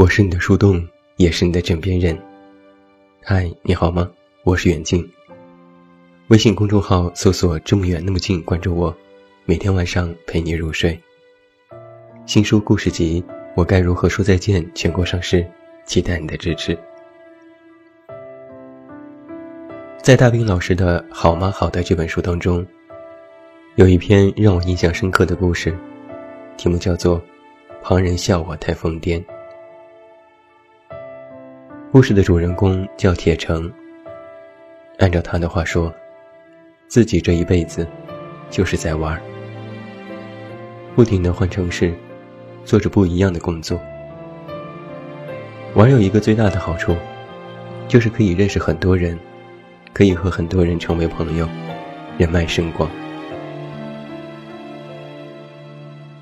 我是你的树洞，也是你的枕边人。嗨，你好吗？我是远近。微信公众号搜索“这么远那么近”，关注我，每天晚上陪你入睡。新书故事集《我该如何说再见》全国上市，期待你的支持。在大兵老师的好吗好的这本书当中，有一篇让我印象深刻的故事，题目叫做《旁人笑我太疯癫》。故事的主人公叫铁成。按照他的话说，自己这一辈子就是在玩，不停的换城市，做着不一样的工作。玩有一个最大的好处，就是可以认识很多人。可以和很多人成为朋友，人脉甚广。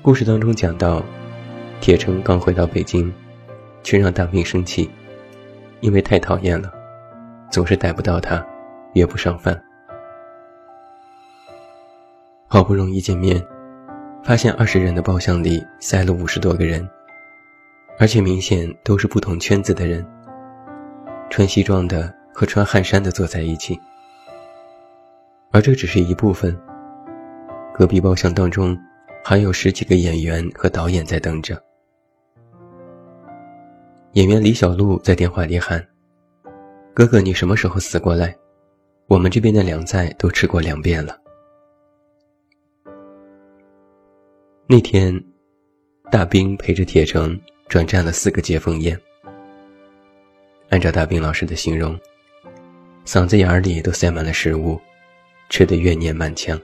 故事当中讲到，铁成刚回到北京，却让大明生气，因为太讨厌了，总是逮不到他，约不上饭。好不容易见面，发现二十人的包厢里塞了五十多个人，而且明显都是不同圈子的人，穿西装的。和穿汗衫的坐在一起，而这只是一部分。隔壁包厢当中，还有十几个演员和导演在等着。演员李小璐在电话里喊：“哥哥，你什么时候死过来？我们这边的凉菜都吃过两遍了。”那天，大兵陪着铁成转战了四个接风宴。按照大兵老师的形容。嗓子眼里都塞满了食物，吃得怨念满腔。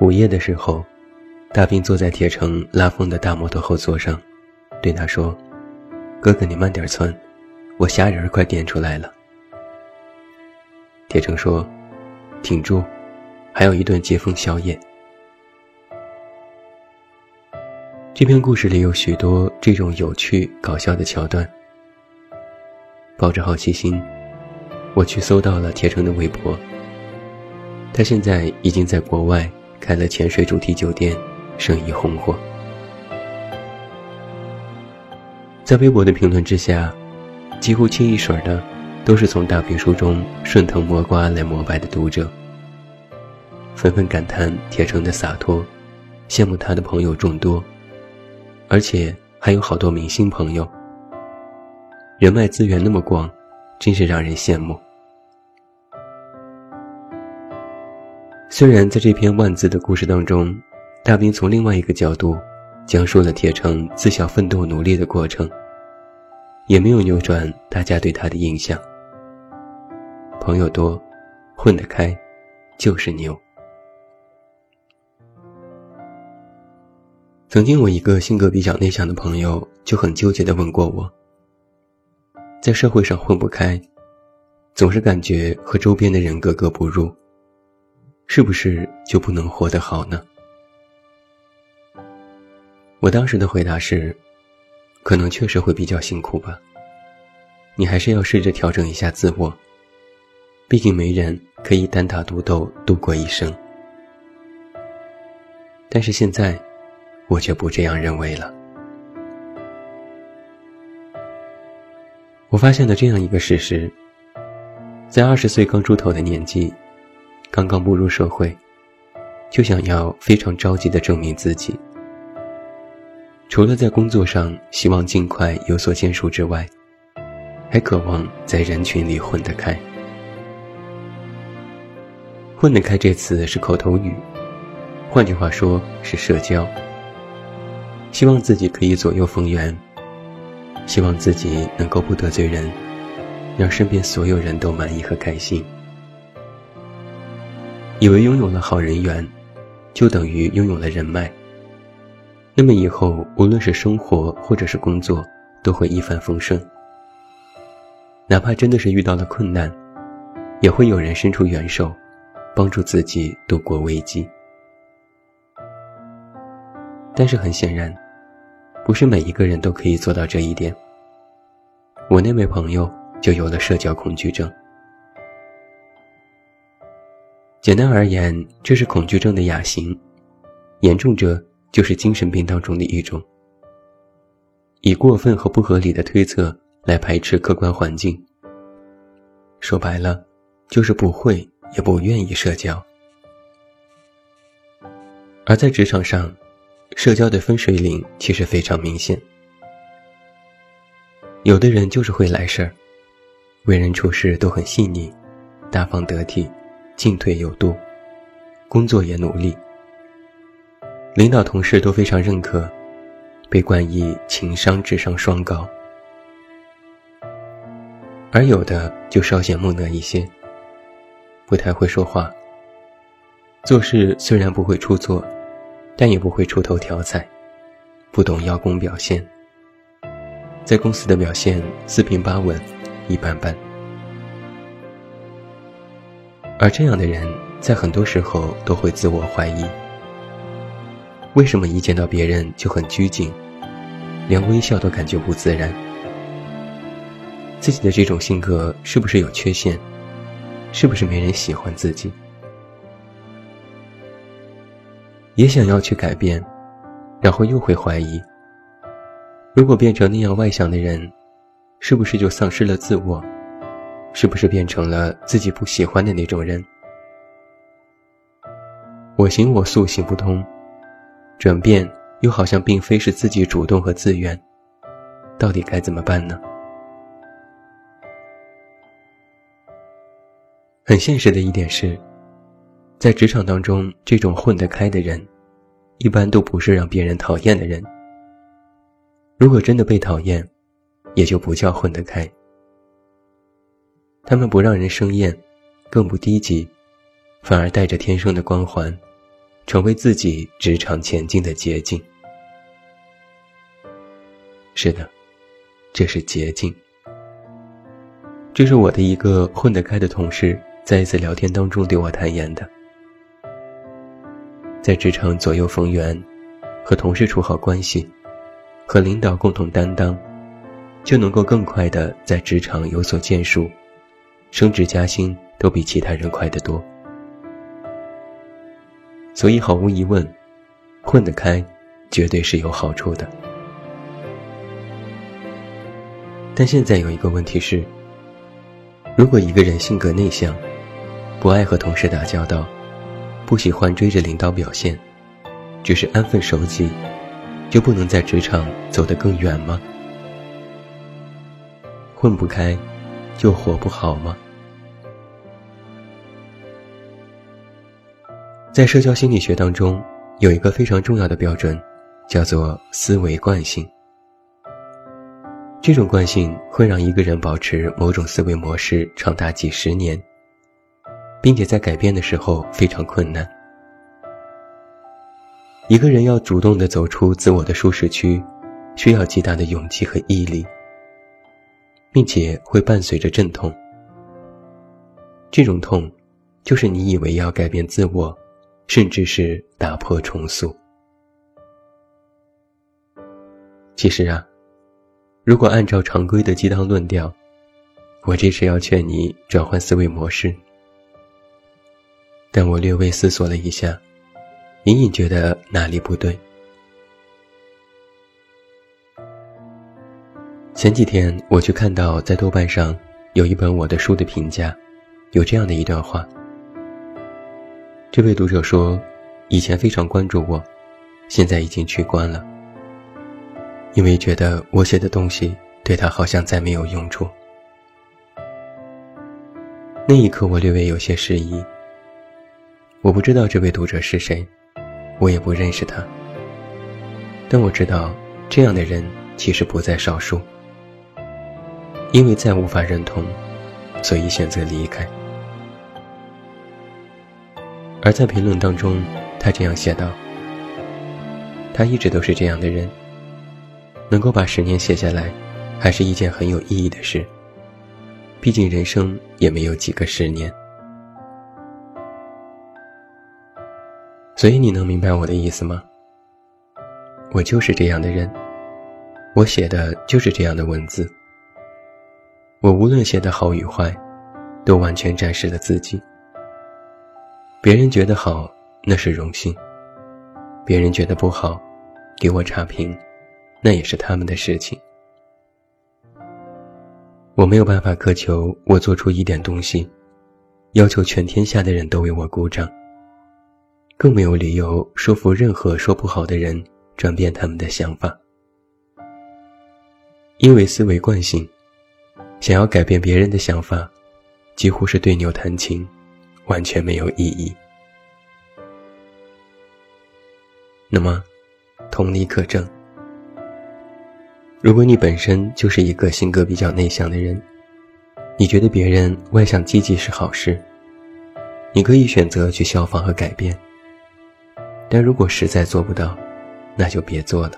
午夜的时候，大兵坐在铁城拉风的大摩托后座上，对他说：“哥哥，你慢点窜，我虾仁快点出来了。”铁城说：“挺住，还有一顿接风宵夜。”这篇故事里有许多这种有趣搞笑的桥段。抱着好奇心，我去搜到了铁成的微博。他现在已经在国外开了潜水主题酒店，生意红火。在微博的评论之下，几乎清一水的都是从大评书中顺藤摸瓜来膜拜的读者，纷纷感叹铁成的洒脱，羡慕他的朋友众多，而且还有好多明星朋友。人脉资源那么广，真是让人羡慕。虽然在这篇万字的故事当中，大兵从另外一个角度讲述了铁成自小奋斗努力的过程，也没有扭转大家对他的印象。朋友多，混得开，就是牛。曾经，我一个性格比较内向的朋友就很纠结地问过我。在社会上混不开，总是感觉和周边的人格格不入，是不是就不能活得好呢？我当时的回答是，可能确实会比较辛苦吧。你还是要试着调整一下自我，毕竟没人可以单打独斗度过一生。但是现在，我却不这样认为了。我发现了这样一个事实：在二十岁刚出头的年纪，刚刚步入社会，就想要非常着急的证明自己。除了在工作上希望尽快有所建树之外，还渴望在人群里混得开。混得开这次是口头语，换句话说是社交。希望自己可以左右逢源。希望自己能够不得罪人，让身边所有人都满意和开心。以为拥有了好人缘，就等于拥有了人脉。那么以后无论是生活或者是工作，都会一帆风顺。哪怕真的是遇到了困难，也会有人伸出援手，帮助自己度过危机。但是很显然。不是每一个人都可以做到这一点。我那位朋友就有了社交恐惧症。简单而言，这是恐惧症的亚型，严重者就是精神病当中的一种，以过分和不合理的推测来排斥客观环境。说白了，就是不会也不愿意社交。而在职场上，社交的分水岭其实非常明显。有的人就是会来事儿，为人处事都很细腻，大方得体，进退有度，工作也努力，领导同事都非常认可，被冠以情商智商双高。而有的就稍显木讷一些，不太会说话，做事虽然不会出错，但也不会出头挑彩，不懂邀功表现。在公司的表现四平八稳，一般般。而这样的人，在很多时候都会自我怀疑：为什么一见到别人就很拘谨，连微笑都感觉不自然？自己的这种性格是不是有缺陷？是不是没人喜欢自己？也想要去改变，然后又会怀疑。如果变成那样外向的人，是不是就丧失了自我？是不是变成了自己不喜欢的那种人？我行我素行不通，转变又好像并非是自己主动和自愿，到底该怎么办呢？很现实的一点是，在职场当中，这种混得开的人，一般都不是让别人讨厌的人。如果真的被讨厌，也就不叫混得开。他们不让人生厌，更不低级，反而带着天生的光环，成为自己职场前进的捷径。是的，这是捷径。这是我的一个混得开的同事在一次聊天当中对我坦言的。在职场左右逢源，和同事处好关系。和领导共同担当，就能够更快的在职场有所建树，升职加薪都比其他人快得多。所以毫无疑问，混得开，绝对是有好处的。但现在有一个问题是：如果一个人性格内向，不爱和同事打交道，不喜欢追着领导表现，只是安分守己。就不能在职场走得更远吗？混不开，就活不好吗？在社交心理学当中，有一个非常重要的标准，叫做思维惯性。这种惯性会让一个人保持某种思维模式长达几十年，并且在改变的时候非常困难。一个人要主动的走出自我的舒适区，需要极大的勇气和毅力，并且会伴随着阵痛。这种痛，就是你以为要改变自我，甚至是打破重塑。其实啊，如果按照常规的鸡汤论调，我这是要劝你转换思维模式。但我略微思索了一下。隐隐觉得哪里不对。前几天我去看到在豆瓣上有一本我的书的评价，有这样的一段话。这位读者说，以前非常关注我，现在已经取关了，因为觉得我写的东西对他好像再没有用处。那一刻我略微有些失疑。我不知道这位读者是谁。我也不认识他，但我知道这样的人其实不在少数。因为再无法认同，所以选择离开。而在评论当中，他这样写道：“他一直都是这样的人，能够把十年写下来，还是一件很有意义的事。毕竟人生也没有几个十年。”所以你能明白我的意思吗？我就是这样的人，我写的就是这样的文字。我无论写的好与坏，都完全展示了自己。别人觉得好，那是荣幸；别人觉得不好，给我差评，那也是他们的事情。我没有办法苛求我做出一点东西，要求全天下的人都为我鼓掌。更没有理由说服任何说不好的人转变他们的想法，因为思维惯性，想要改变别人的想法，几乎是对牛弹琴，完全没有意义。那么，同理可证。如果你本身就是一个性格比较内向的人，你觉得别人外向积极是好事，你可以选择去效仿和改变。但如果实在做不到，那就别做了，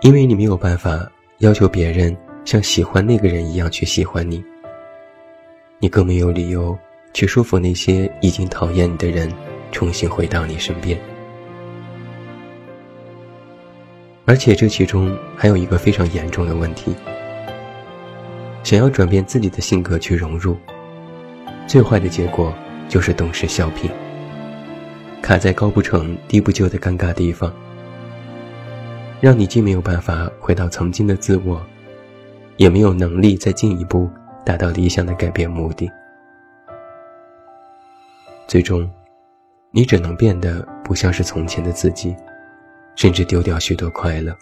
因为你没有办法要求别人像喜欢那个人一样去喜欢你，你更没有理由去说服那些已经讨厌你的人重新回到你身边。而且这其中还有一个非常严重的问题：想要转变自己的性格去融入，最坏的结果就是东施效颦，卡在高不成低不就的尴尬地方，让你既没有办法回到曾经的自我，也没有能力再进一步达到理想的改变目的。最终，你只能变得不像是从前的自己。甚至丢掉许多快乐，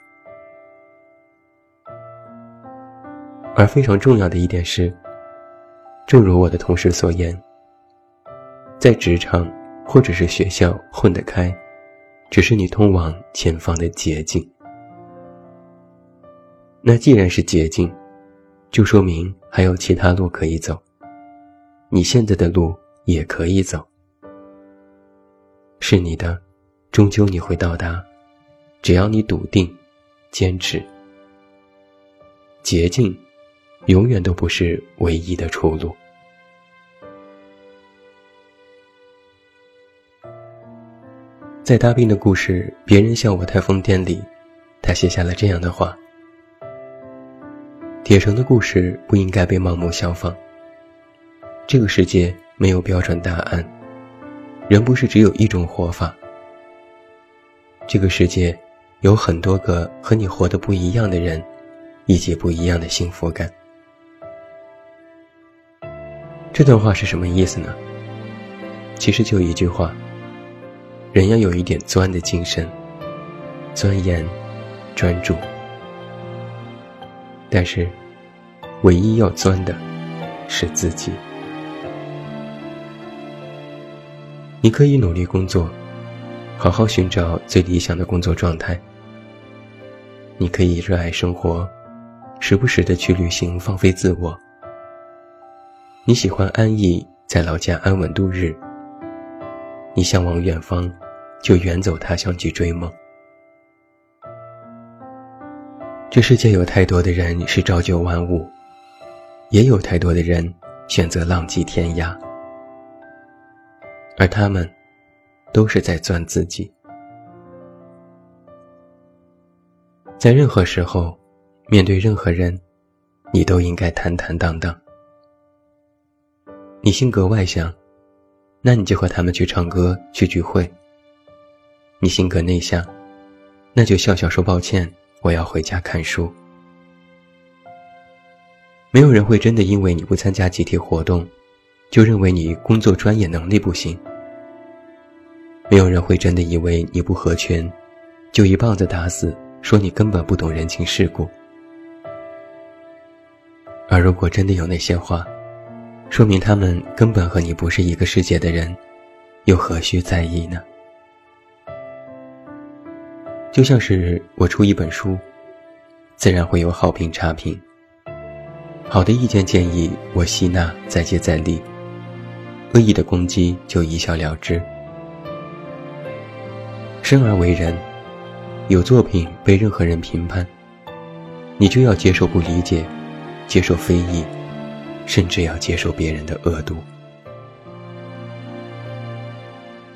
而非常重要的一点是，正如我的同事所言，在职场或者是学校混得开，只是你通往前方的捷径。那既然是捷径，就说明还有其他路可以走。你现在的路也可以走，是你的，终究你会到达。只要你笃定、坚持，捷径永远都不是唯一的出路。在大兵的故事《别人笑我太疯癫》里，他写下了这样的话：“铁城的故事不应该被盲目效仿。这个世界没有标准答案，人不是只有一种活法。这个世界。”有很多个和你活得不一样的人，以及不一样的幸福感。这段话是什么意思呢？其实就一句话：人要有一点钻的精神，钻研、专注。但是，唯一要钻的，是自己。你可以努力工作，好好寻找最理想的工作状态。你可以热爱生活，时不时的去旅行，放飞自我。你喜欢安逸，在老家安稳度日。你向往远方，就远走他乡去追梦。这世界有太多的人是朝九晚五，也有太多的人选择浪迹天涯，而他们，都是在钻自己。在任何时候，面对任何人，你都应该坦坦荡荡。你性格外向，那你就和他们去唱歌、去聚会。你性格内向，那就笑笑说抱歉，我要回家看书。没有人会真的因为你不参加集体活动，就认为你工作专业能力不行。没有人会真的以为你不合群，就一棒子打死。说你根本不懂人情世故，而如果真的有那些话，说明他们根本和你不是一个世界的人，又何须在意呢？就像是我出一本书，自然会有好评差评，好的意见建议我吸纳再接再厉，恶意的攻击就一笑了之。生而为人。有作品被任何人评判，你就要接受不理解，接受非议，甚至要接受别人的恶毒。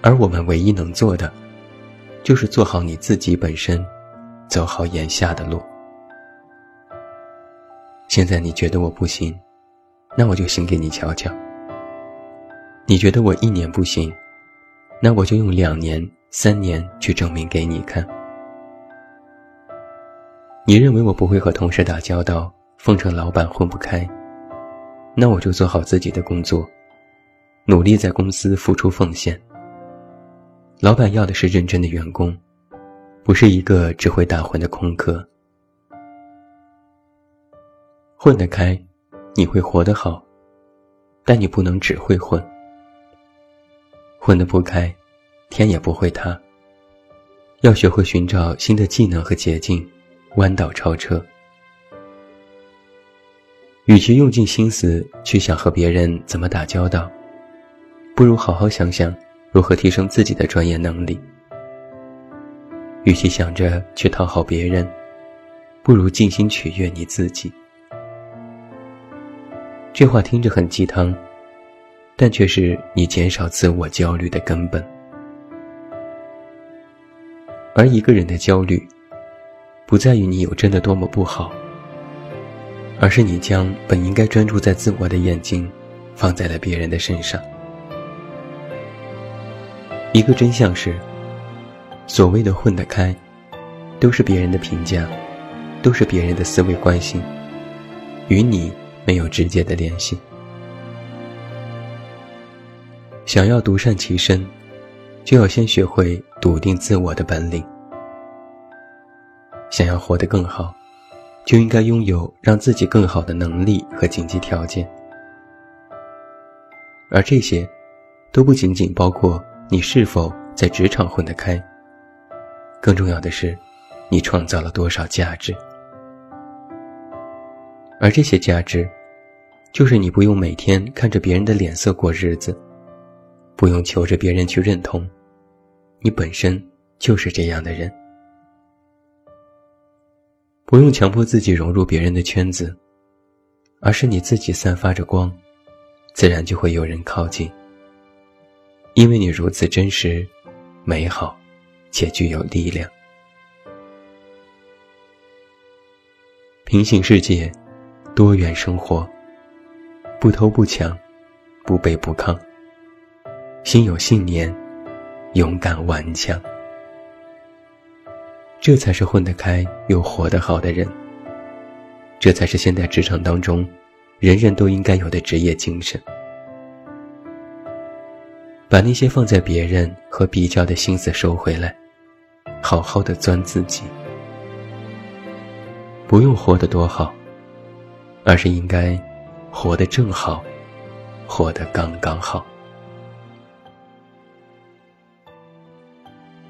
而我们唯一能做的，就是做好你自己本身，走好眼下的路。现在你觉得我不行，那我就行给你瞧瞧。你觉得我一年不行，那我就用两年、三年去证明给你看。你认为我不会和同事打交道，奉承老板混不开，那我就做好自己的工作，努力在公司付出奉献。老板要的是认真的员工，不是一个只会打混的空壳。混得开，你会活得好，但你不能只会混。混得不开，天也不会塌。要学会寻找新的技能和捷径，弯道超车。与其用尽心思去想和别人怎么打交道，不如好好想想。如何提升自己的专业能力？与其想着去讨好别人，不如尽心取悦你自己。这话听着很鸡汤，但却是你减少自我焦虑的根本。而一个人的焦虑，不在于你有真的多么不好，而是你将本应该专注在自我的眼睛，放在了别人的身上。一个真相是，所谓的混得开，都是别人的评价，都是别人的思维惯性，与你没有直接的联系。想要独善其身，就要先学会笃定自我的本领。想要活得更好，就应该拥有让自己更好的能力和经济条件。而这些，都不仅仅包括。你是否在职场混得开？更重要的是，你创造了多少价值？而这些价值，就是你不用每天看着别人的脸色过日子，不用求着别人去认同，你本身就是这样的人。不用强迫自己融入别人的圈子，而是你自己散发着光，自然就会有人靠近。因为你如此真实、美好，且具有力量。平行世界，多元生活，不偷不抢，不卑不亢，心有信念，勇敢顽强，这才是混得开又活得好的人。这才是现代职场当中，人人都应该有的职业精神。把那些放在别人和比较的心思收回来，好好的钻自己。不用活得多好，而是应该活得正好，活得刚刚好。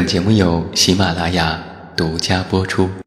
本节目由喜马拉雅独家播出。